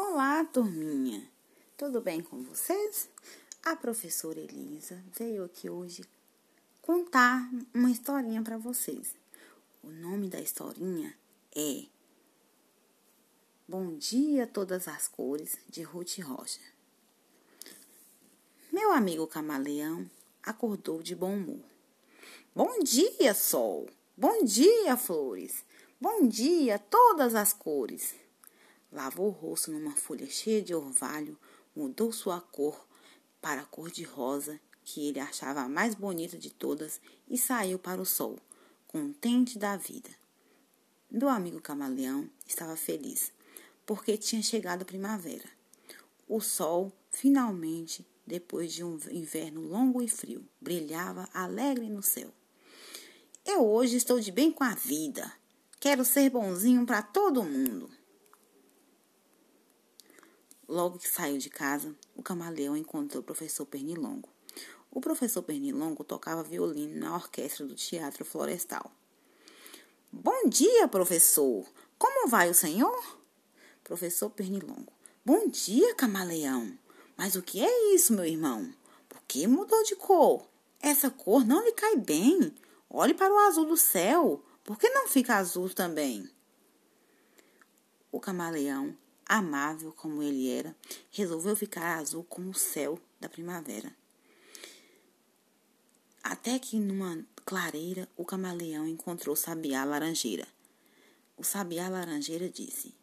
Olá, turminha! Tudo bem com vocês? A professora Elisa veio aqui hoje contar uma historinha para vocês. O nome da historinha é Bom Dia Todas as Cores, de Ruth Rocha. Meu amigo camaleão acordou de bom humor. Bom dia, sol! Bom dia, flores! Bom dia, todas as cores! Lavou o rosto numa folha cheia de orvalho, mudou sua cor para a cor de rosa, que ele achava a mais bonita de todas, e saiu para o sol, contente da vida. Meu amigo camaleão estava feliz, porque tinha chegado a primavera. O sol, finalmente, depois de um inverno longo e frio, brilhava alegre no céu. Eu hoje estou de bem com a vida. Quero ser bonzinho para todo mundo. Logo que saiu de casa, o camaleão encontrou o professor Pernilongo. O professor Pernilongo tocava violino na orquestra do Teatro Florestal. Bom dia, professor! Como vai o senhor? Professor Pernilongo. Bom dia, camaleão! Mas o que é isso, meu irmão? Por que mudou de cor? Essa cor não lhe cai bem. Olhe para o azul do céu. Por que não fica azul também? O camaleão amável como ele era, resolveu ficar azul como o céu da primavera. Até que numa clareira o camaleão encontrou o sabiá laranjeira. O sabiá laranjeira disse: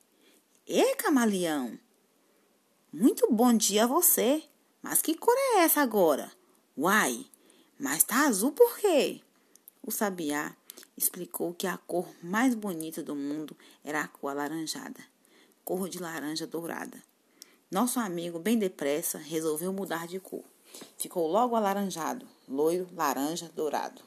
Ê, camaleão! Muito bom dia a você! Mas que cor é essa agora? Uai, mas tá azul por quê? O sabiá explicou que a cor mais bonita do mundo era a cor alaranjada cor de laranja dourada. Nosso amigo, bem depressa, resolveu mudar de cor. Ficou logo alaranjado, loiro, laranja, dourado.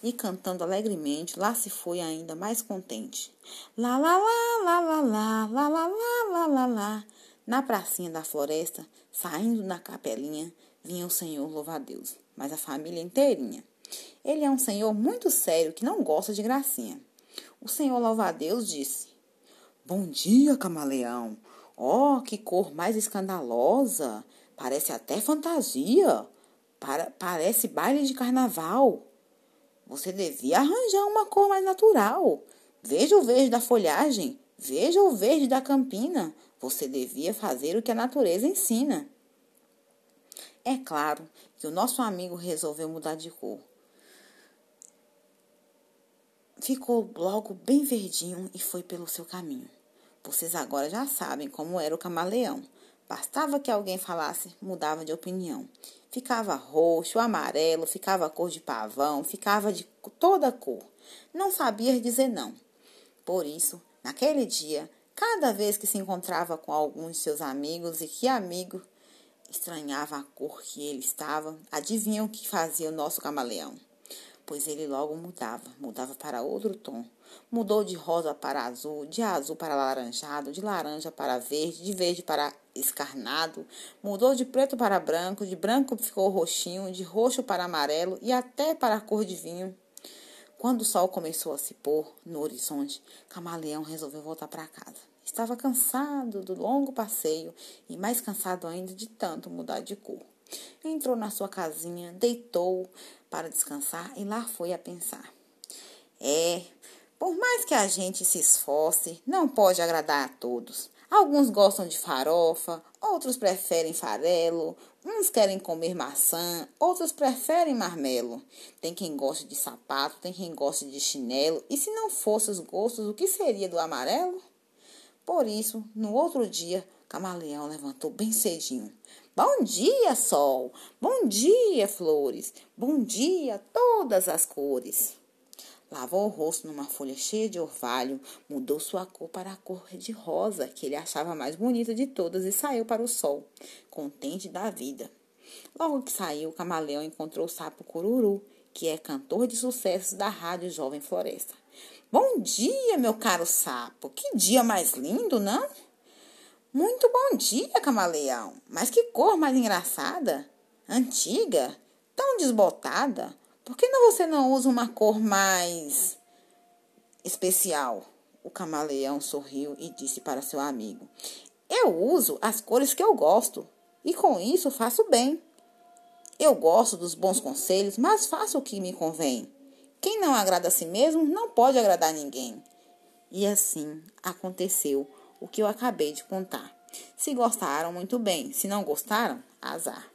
E cantando alegremente, lá se foi ainda mais contente. Lá, lá, lá, lá, lá, lá, lá, lá, lá, lá, lá, lá. Na pracinha da floresta, saindo da capelinha, vinha o senhor louva-a-Deus, mas a família inteirinha. Ele é um senhor muito sério que não gosta de gracinha. O senhor louva-a-Deus disse: Bom dia, camaleão. Oh, que cor mais escandalosa! Parece até fantasia. Para, parece baile de carnaval. Você devia arranjar uma cor mais natural. Veja o verde da folhagem, veja o verde da campina. Você devia fazer o que a natureza ensina. É claro que o nosso amigo resolveu mudar de cor. Ficou logo bem verdinho e foi pelo seu caminho. Vocês agora já sabem como era o camaleão. Bastava que alguém falasse, mudava de opinião. Ficava roxo, amarelo, ficava cor de pavão, ficava de toda cor. Não sabia dizer não. Por isso, naquele dia, cada vez que se encontrava com algum de seus amigos e que amigo estranhava a cor que ele estava, adivinham o que fazia o nosso camaleão? pois ele logo mudava, mudava para outro tom. Mudou de rosa para azul, de azul para laranjado, de laranja para verde, de verde para escarnado, mudou de preto para branco, de branco ficou roxinho, de roxo para amarelo e até para a cor de vinho. Quando o sol começou a se pôr no horizonte, Camaleão resolveu voltar para casa. Estava cansado do longo passeio e mais cansado ainda de tanto mudar de cor. Entrou na sua casinha, deitou para descansar e lá foi a pensar. É, por mais que a gente se esforce, não pode agradar a todos. Alguns gostam de farofa, outros preferem farelo, uns querem comer maçã, outros preferem marmelo. Tem quem goste de sapato, tem quem goste de chinelo, e se não fosse os gostos, o que seria do amarelo? Por isso, no outro dia, Camaleão levantou bem cedinho. Bom dia, sol! Bom dia, flores! Bom dia, todas as cores! Lavou o rosto numa folha cheia de orvalho, mudou sua cor para a cor de rosa, que ele achava mais bonita de todas, e saiu para o sol, contente da vida. Logo que saiu, o camaleão encontrou o sapo Cururu, que é cantor de sucessos da Rádio Jovem Floresta. Bom dia, meu caro sapo! Que dia mais lindo, não? Muito bom dia, camaleão! Mas que cor mais engraçada! Antiga, tão desbotada. Por que não você não usa uma cor mais especial? O camaleão sorriu e disse para seu amigo: Eu uso as cores que eu gosto e com isso faço bem. Eu gosto dos bons conselhos, mas faço o que me convém. Quem não agrada a si mesmo não pode agradar ninguém. E assim aconteceu o que eu acabei de contar. Se gostaram, muito bem. Se não gostaram, azar.